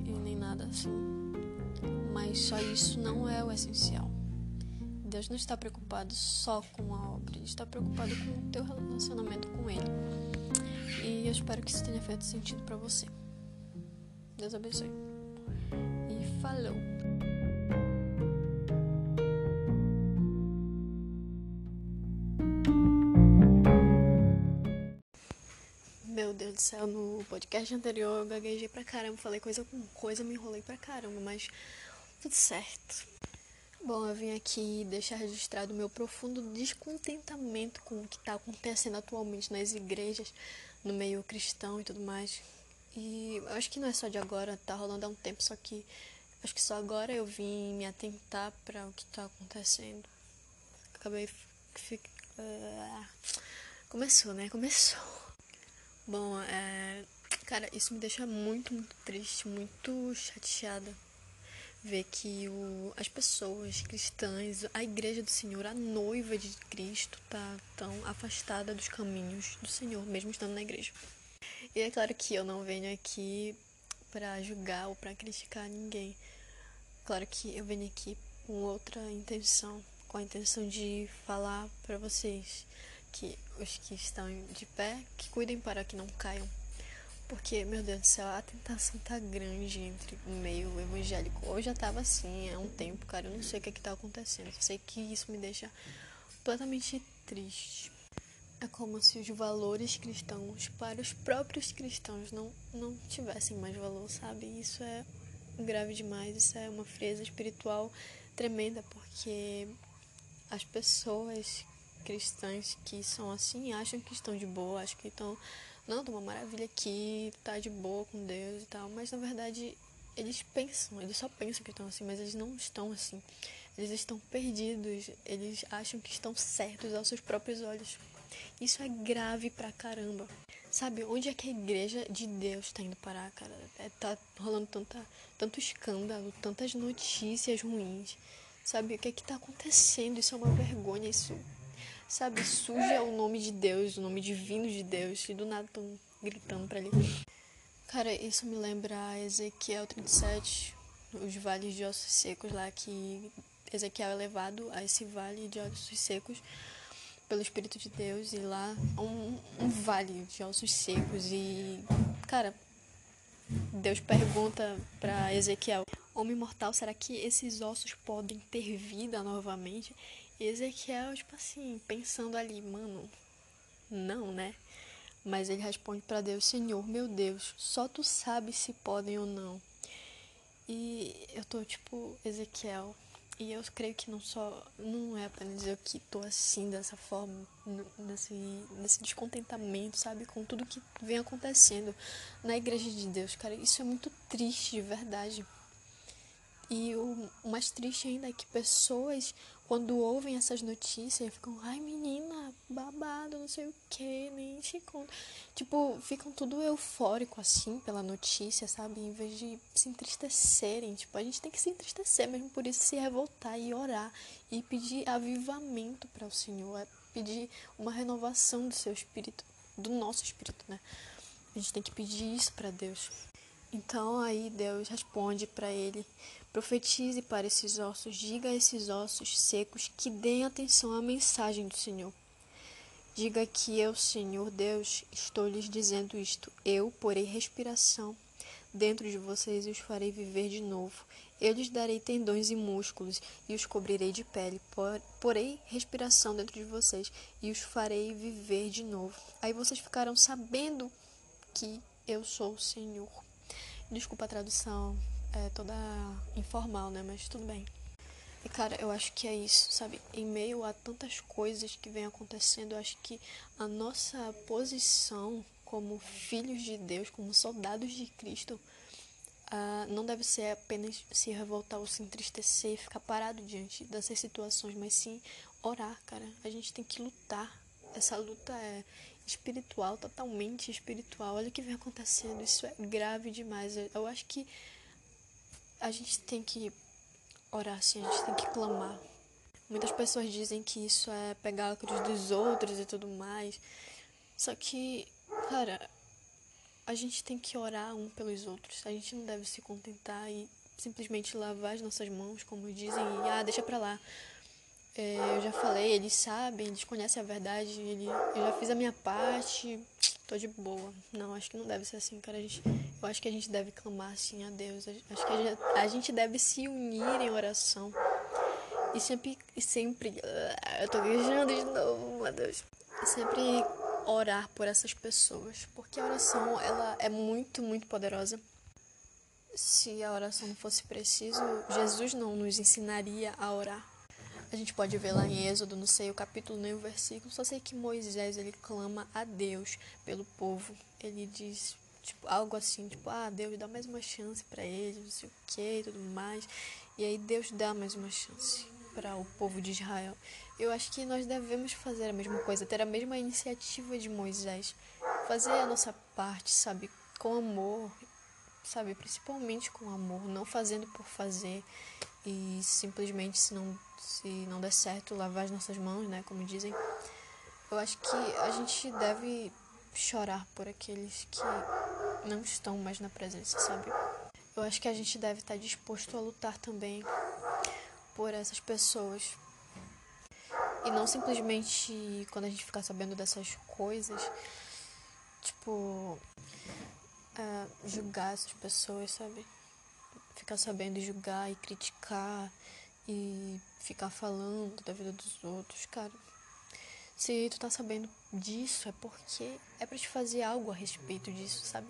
Speaker 1: e nem nada assim. Mas só isso não é o essencial. Deus não está preocupado só com a obra, Ele está preocupado com o teu relacionamento com Ele. E eu espero que isso tenha feito sentido para você. Deus abençoe. E falou! No podcast anterior eu gaguejei pra caramba, falei coisa com coisa, me enrolei pra caramba, mas tudo certo. Bom, eu vim aqui deixar registrado o meu profundo descontentamento com o que está acontecendo atualmente nas igrejas, no meio cristão e tudo mais. E acho que não é só de agora, tá rolando há um tempo, só que acho que só agora eu vim me atentar para o que está acontecendo. Acabei. Uh, começou, né? Começou. Bom, é, cara, isso me deixa muito, muito triste, muito chateada ver que o, as pessoas cristãs, a igreja do Senhor, a noiva de Cristo, tá tão afastada dos caminhos do Senhor, mesmo estando na igreja. E é claro que eu não venho aqui para julgar ou para criticar ninguém. Claro que eu venho aqui com outra intenção, com a intenção de falar para vocês que os que estão de pé, que cuidem para que não caiam porque, meu Deus do céu, a tentação tá grande entre o meio evangélico. Hoje já tava assim há um tempo, cara. Eu não sei o que é que tá acontecendo. Eu sei que isso me deixa completamente triste. É como se os valores cristãos para os próprios cristãos não, não tivessem mais valor, sabe? Isso é grave demais. Isso é uma frieza espiritual tremenda, porque as pessoas cristãs que são assim acham que estão de boa, acham que estão não, tô uma maravilha aqui, tá de boa com Deus e tal, mas na verdade eles pensam, eles só pensam que estão assim, mas eles não estão assim. Eles estão perdidos, eles acham que estão certos aos seus próprios olhos. Isso é grave pra caramba. Sabe, onde é que a igreja de Deus tá indo parar, cara? É, tá rolando tanta, tanto escândalo, tantas notícias ruins. Sabe, o que é que tá acontecendo? Isso é uma vergonha, isso sabe, suja o nome de Deus, o nome divino de Deus, e do nada estão gritando para ele. Cara, isso me lembra Ezequiel 37, os vales de ossos secos lá, que Ezequiel é levado a esse vale de ossos secos pelo Espírito de Deus, e lá um, um vale de ossos secos, e, cara, Deus pergunta para Ezequiel: Homem mortal, será que esses ossos podem ter vida novamente? E Ezequiel, tipo assim, pensando ali, mano, não, né? Mas ele responde para Deus: Senhor, meu Deus, só tu sabes se podem ou não. E eu tô tipo, Ezequiel, e eu creio que não só não é apenas eu que tô assim dessa forma, nesse, nesse descontentamento, sabe, com tudo que vem acontecendo na igreja de Deus, cara, isso é muito triste de verdade. E o mais triste ainda é que pessoas, quando ouvem essas notícias, ficam, ai menina, babado, não sei o que, nem te conto. Tipo, ficam tudo eufórico assim pela notícia, sabe? Em vez de se entristecerem. Tipo, a gente tem que se entristecer mesmo por isso, se revoltar e orar e pedir avivamento para o Senhor, é pedir uma renovação do seu espírito, do nosso espírito, né? A gente tem que pedir isso para Deus. Então aí Deus responde para ele Profetize para esses ossos, diga a esses ossos secos que deem atenção à mensagem do Senhor. Diga que eu, Senhor Deus, estou lhes dizendo isto. Eu porei respiração dentro de vocês e os farei viver de novo. Eu lhes darei tendões e músculos e os cobrirei de pele. Porei respiração dentro de vocês e os farei viver de novo. Aí vocês ficarão sabendo que eu sou o Senhor. Desculpa a tradução, é toda informal, né? Mas tudo bem. E cara, eu acho que é isso, sabe? Em meio a tantas coisas que vem acontecendo, eu acho que a nossa posição como filhos de Deus, como soldados de Cristo, uh, não deve ser apenas se revoltar ou se entristecer, ficar parado diante dessas situações, mas sim orar, cara. A gente tem que lutar. Essa luta é espiritual, totalmente espiritual. Olha o que vem acontecendo, isso é grave demais. Eu acho que a gente tem que orar assim, a gente tem que clamar. Muitas pessoas dizem que isso é pegar a cruz dos outros e tudo mais. Só que, cara, a gente tem que orar um pelos outros. A gente não deve se contentar e simplesmente lavar as nossas mãos, como dizem, e ah, deixa pra lá. É, eu já falei, eles sabem, eles conhecem a verdade, ele, eu já fiz a minha parte, tô de boa. Não, acho que não deve ser assim, cara. Gente, eu acho que a gente deve clamar assim a Deus. Acho que a gente, a gente deve se unir em oração. E sempre, sempre, eu tô viajando de novo, meu Deus. E sempre orar por essas pessoas, porque a oração ela é muito, muito poderosa. Se a oração não fosse preciso, Jesus não nos ensinaria a orar. A gente pode ver lá em Êxodo, não sei o capítulo nem o versículo, só sei que Moisés ele clama a Deus pelo povo. Ele diz tipo algo assim, tipo, ah, Deus dá mais uma chance para eles, não sei o que tudo mais. E aí Deus dá mais uma chance para o povo de Israel. Eu acho que nós devemos fazer a mesma coisa, ter a mesma iniciativa de Moisés, fazer a nossa parte, sabe, com amor, sabe, principalmente com amor, não fazendo por fazer e simplesmente se não se não der certo lavar as nossas mãos, né, como dizem. Eu acho que a gente deve chorar por aqueles que não estão mais na presença, sabe? Eu acho que a gente deve estar disposto a lutar também por essas pessoas. E não simplesmente quando a gente ficar sabendo dessas coisas, tipo, uh, julgar essas pessoas, sabe? Ficar sabendo julgar e criticar e ficar falando da vida dos outros, cara. Se tu tá sabendo disso, é porque é para te fazer algo a respeito disso, sabe?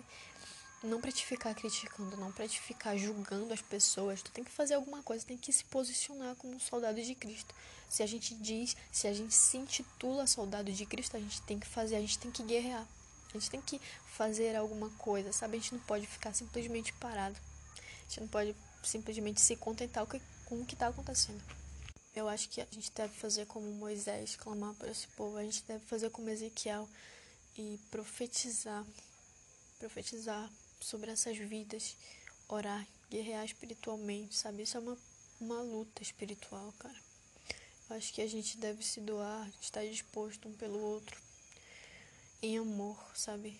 Speaker 1: Não pra te ficar criticando, não pra te ficar julgando as pessoas. Tu tem que fazer alguma coisa, tem que se posicionar como um soldado de Cristo. Se a gente diz, se a gente se intitula soldado de Cristo, a gente tem que fazer, a gente tem que guerrear. A gente tem que fazer alguma coisa, sabe? A gente não pode ficar simplesmente parado. Gente não pode simplesmente se contentar com o que está acontecendo. Eu acho que a gente deve fazer como Moisés, clamar para esse povo. A gente deve fazer como Ezequiel e profetizar. Profetizar sobre essas vidas, orar, guerrear espiritualmente, sabe? Isso é uma, uma luta espiritual, cara. Eu acho que a gente deve se doar, estar disposto um pelo outro em amor, sabe?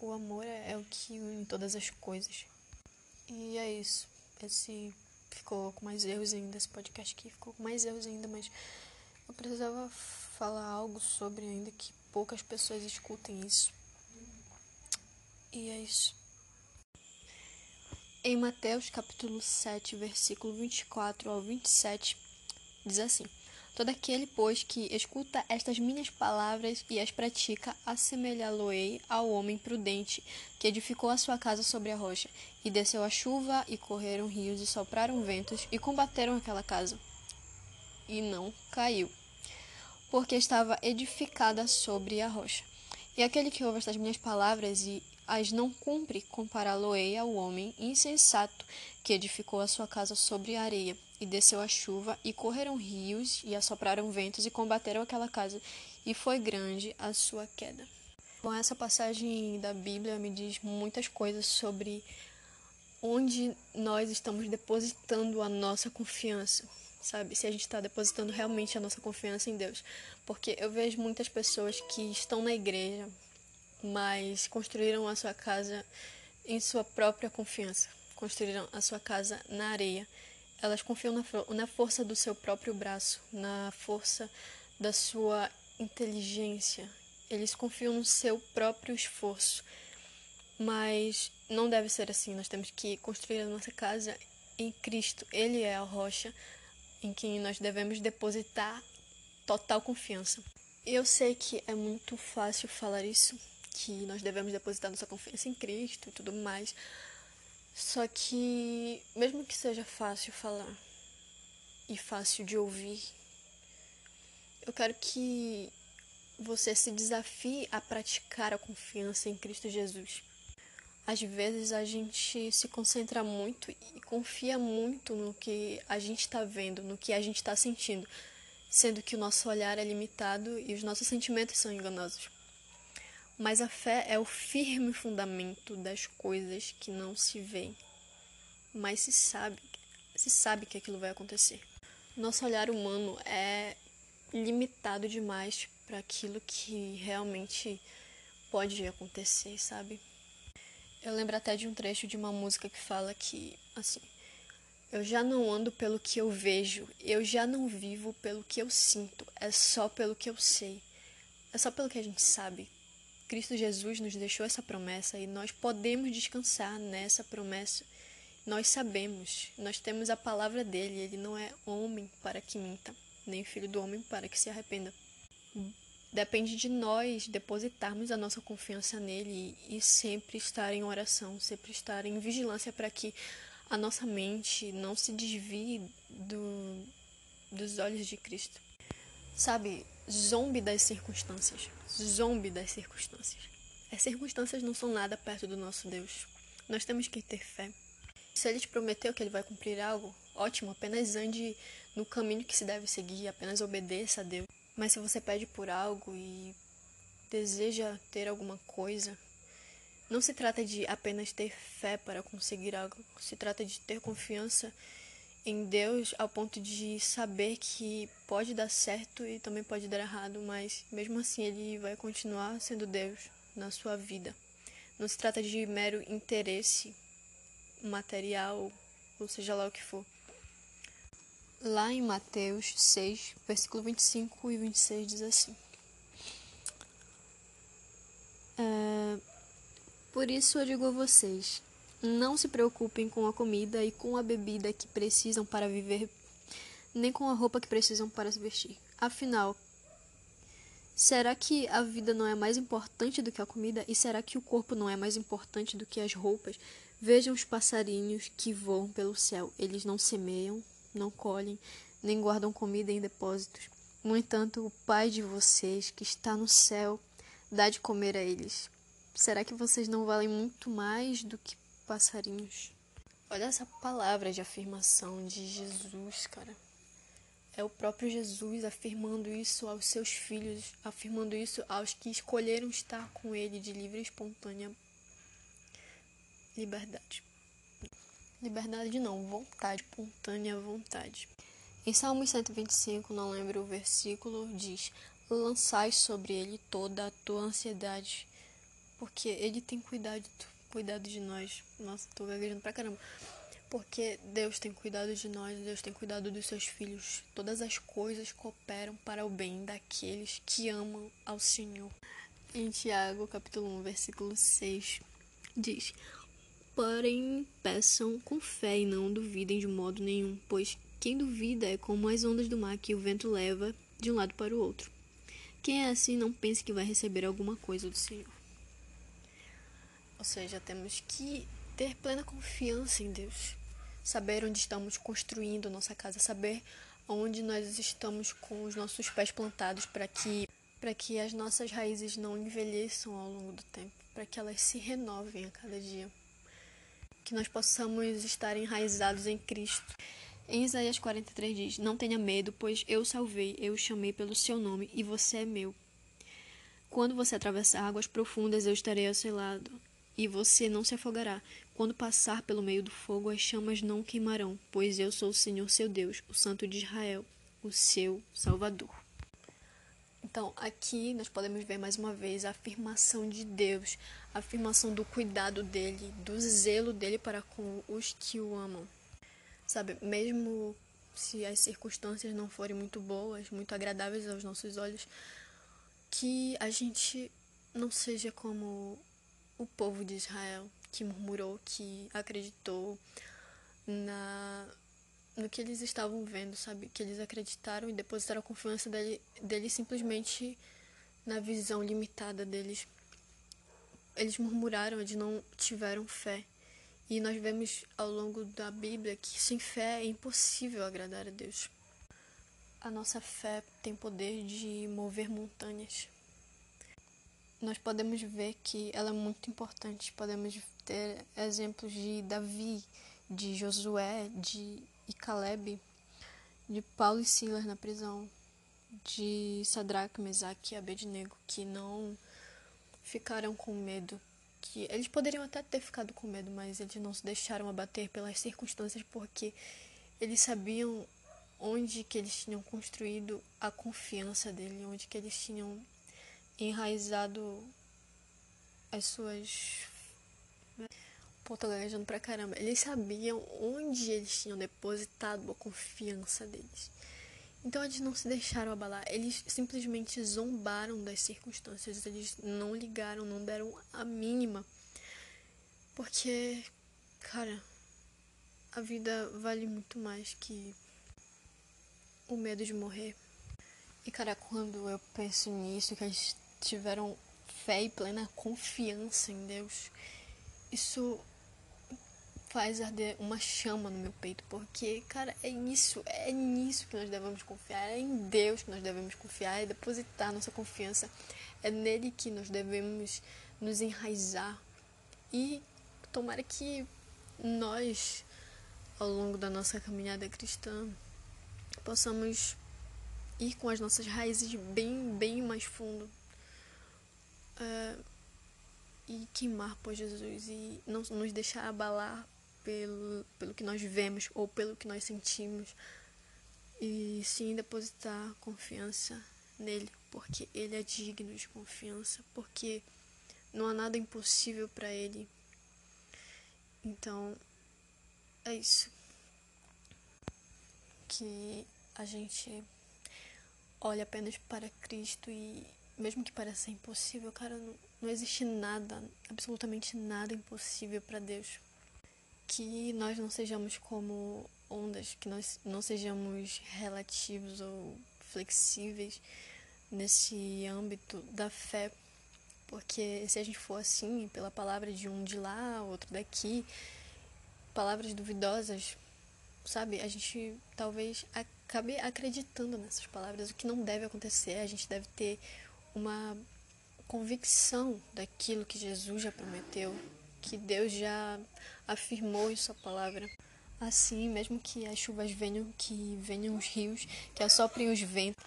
Speaker 1: O amor é, é o que une todas as coisas. E é isso. Esse ficou com mais erros ainda, esse podcast aqui ficou com mais erros ainda, mas eu precisava falar algo sobre ainda que poucas pessoas escutem isso. E é isso. Em Mateus capítulo 7, versículo 24 ao 27, diz assim: Todo aquele, pois, que escuta estas minhas palavras e as pratica, assemelhá-lo-ei ao homem prudente, que edificou a sua casa sobre a rocha. E desceu a chuva, e correram rios, e sopraram ventos, e combateram aquela casa. E não caiu, porque estava edificada sobre a rocha. E aquele que ouve estas minhas palavras e as não cumpre, compará-lo-ei ao homem insensato, que edificou a sua casa sobre a areia. E desceu a chuva, e correram rios, e assopraram ventos, e combateram aquela casa, e foi grande a sua queda. Bom, essa passagem da Bíblia me diz muitas coisas sobre onde nós estamos depositando a nossa confiança, sabe? Se a gente está depositando realmente a nossa confiança em Deus. Porque eu vejo muitas pessoas que estão na igreja, mas construíram a sua casa em sua própria confiança, construíram a sua casa na areia elas confiam na, na força do seu próprio braço, na força da sua inteligência. Eles confiam no seu próprio esforço. Mas não deve ser assim. Nós temos que construir a nossa casa em Cristo. Ele é a rocha em quem nós devemos depositar total confiança. Eu sei que é muito fácil falar isso, que nós devemos depositar nossa confiança em Cristo e tudo mais, só que, mesmo que seja fácil falar e fácil de ouvir, eu quero que você se desafie a praticar a confiança em Cristo Jesus. Às vezes a gente se concentra muito e confia muito no que a gente está vendo, no que a gente está sentindo, sendo que o nosso olhar é limitado e os nossos sentimentos são enganosos. Mas a fé é o firme fundamento das coisas que não se veem, mas se sabe, se sabe que aquilo vai acontecer. Nosso olhar humano é limitado demais para aquilo que realmente pode acontecer, sabe? Eu lembro até de um trecho de uma música que fala que, assim, eu já não ando pelo que eu vejo, eu já não vivo pelo que eu sinto, é só pelo que eu sei, é só pelo que a gente sabe. Cristo Jesus nos deixou essa promessa e nós podemos descansar nessa promessa. Nós sabemos, nós temos a palavra dele, ele não é homem para que minta, nem filho do homem para que se arrependa. Depende de nós depositarmos a nossa confiança nele e sempre estar em oração, sempre estar em vigilância para que a nossa mente não se desvie do, dos olhos de Cristo. Sabe, zombe das circunstâncias. Zombe das circunstâncias. As circunstâncias não são nada perto do nosso Deus. Nós temos que ter fé. Se ele te prometeu que ele vai cumprir algo, ótimo, apenas ande no caminho que se deve seguir, apenas obedeça a Deus. Mas se você pede por algo e deseja ter alguma coisa, não se trata de apenas ter fé para conseguir algo, se trata de ter confiança em Deus ao ponto de saber que pode dar certo e também pode dar errado, mas mesmo assim ele vai continuar sendo Deus na sua vida. Não se trata de mero interesse material, ou seja lá o que for. Lá em Mateus 6, versículo 25 e 26 diz assim: é, Por isso eu digo a vocês não se preocupem com a comida e com a bebida que precisam para viver, nem com a roupa que precisam para se vestir. Afinal, será que a vida não é mais importante do que a comida? E será que o corpo não é mais importante do que as roupas? Vejam os passarinhos que voam pelo céu. Eles não semeiam, não colhem, nem guardam comida em depósitos. No entanto, o Pai de vocês, que está no céu, dá de comer a eles. Será que vocês não valem muito mais do que passarinhos. Olha essa palavra de afirmação de Jesus, cara. É o próprio Jesus afirmando isso aos seus filhos, afirmando isso aos que escolheram estar com ele de livre e espontânea liberdade. Liberdade não, vontade, espontânea vontade. Em Salmo 125, não lembro o versículo, diz: Lançai sobre ele toda a tua ansiedade, porque ele tem cuidado cuidado de nós. Nossa, tô gaguejando pra caramba. Porque Deus tem cuidado de nós, Deus tem cuidado dos seus filhos. Todas as coisas cooperam para o bem daqueles que amam ao Senhor. Em Tiago, capítulo 1, versículo 6, diz: Porém, peçam com fé e não duvidem de modo nenhum, pois quem duvida é como as ondas do mar que o vento leva de um lado para o outro. Quem é assim não pense que vai receber alguma coisa do Senhor. Ou seja, temos que ter plena confiança em Deus, saber onde estamos construindo nossa casa, saber onde nós estamos com os nossos pés plantados para que para que as nossas raízes não envelheçam ao longo do tempo, para que elas se renovem a cada dia. Que nós possamos estar enraizados em Cristo. Em Isaías 43 diz: Não tenha medo, pois eu salvei, eu chamei pelo seu nome e você é meu. Quando você atravessar águas profundas, eu estarei ao seu lado e você não se afogará. Quando passar pelo meio do fogo, as chamas não queimarão, pois eu sou o Senhor seu Deus, o Santo de Israel, o seu Salvador. Então, aqui nós podemos ver mais uma vez a afirmação de Deus, a afirmação do cuidado dele, do zelo dele para com os que o amam. Sabe, mesmo se as circunstâncias não forem muito boas, muito agradáveis aos nossos olhos, que a gente não seja como o povo de Israel que murmurou, que acreditou na no que eles estavam vendo, sabe? Que eles acreditaram e depositaram a confiança dele, deles simplesmente na visão limitada deles. Eles murmuraram, eles não tiveram fé. E nós vemos ao longo da Bíblia que sem fé é impossível agradar a Deus. A nossa fé tem poder de mover montanhas nós podemos ver que ela é muito importante. Podemos ter exemplos de Davi, de Josué, de e Caleb, de Paulo e Silas na prisão, de Sadraque, Mesaque e Abednego, que não ficaram com medo. Que eles poderiam até ter ficado com medo, mas eles não se deixaram abater pelas circunstâncias porque eles sabiam onde que eles tinham construído a confiança dele, onde que eles tinham enraizado as suas gaguejando pra caramba. Eles sabiam onde eles tinham depositado a confiança deles. Então eles não se deixaram abalar, eles simplesmente zombaram das circunstâncias, eles não ligaram, não deram a mínima. Porque, cara, a vida vale muito mais que o medo de morrer. E, cara, quando eu penso nisso, que eles tiveram fé e plena confiança em Deus, isso faz arder uma chama no meu peito, porque, cara, é nisso, é nisso que nós devemos confiar, é em Deus que nós devemos confiar, é depositar nossa confiança, é nele que nós devemos nos enraizar. E tomara que nós, ao longo da nossa caminhada cristã, possamos ir com as nossas raízes bem, bem mais fundo. Uh, e queimar por Jesus e não nos deixar abalar pelo, pelo que nós vemos ou pelo que nós sentimos e sim depositar confiança nele, porque ele é digno de confiança, porque não há nada impossível para ele. Então, é isso. Que a gente olha apenas para Cristo e mesmo que pareça impossível, cara, não, não existe nada, absolutamente nada impossível para Deus. Que nós não sejamos como ondas, que nós não sejamos relativos ou flexíveis nesse âmbito da fé, porque se a gente for assim, pela palavra de um de lá, outro daqui, palavras duvidosas, sabe? A gente talvez acabe acreditando nessas palavras, o que não deve acontecer. A gente deve ter uma convicção daquilo que Jesus já prometeu, que Deus já afirmou em sua palavra. Assim, mesmo que as chuvas venham, que venham os rios, que assoprem os ventos.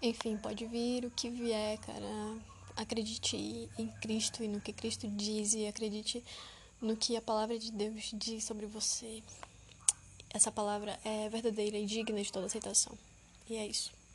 Speaker 1: Enfim, pode vir o que vier, cara. Acredite em Cristo e no que Cristo diz e acredite no que a palavra de Deus diz sobre você. Essa palavra é verdadeira e digna de toda aceitação. E é isso.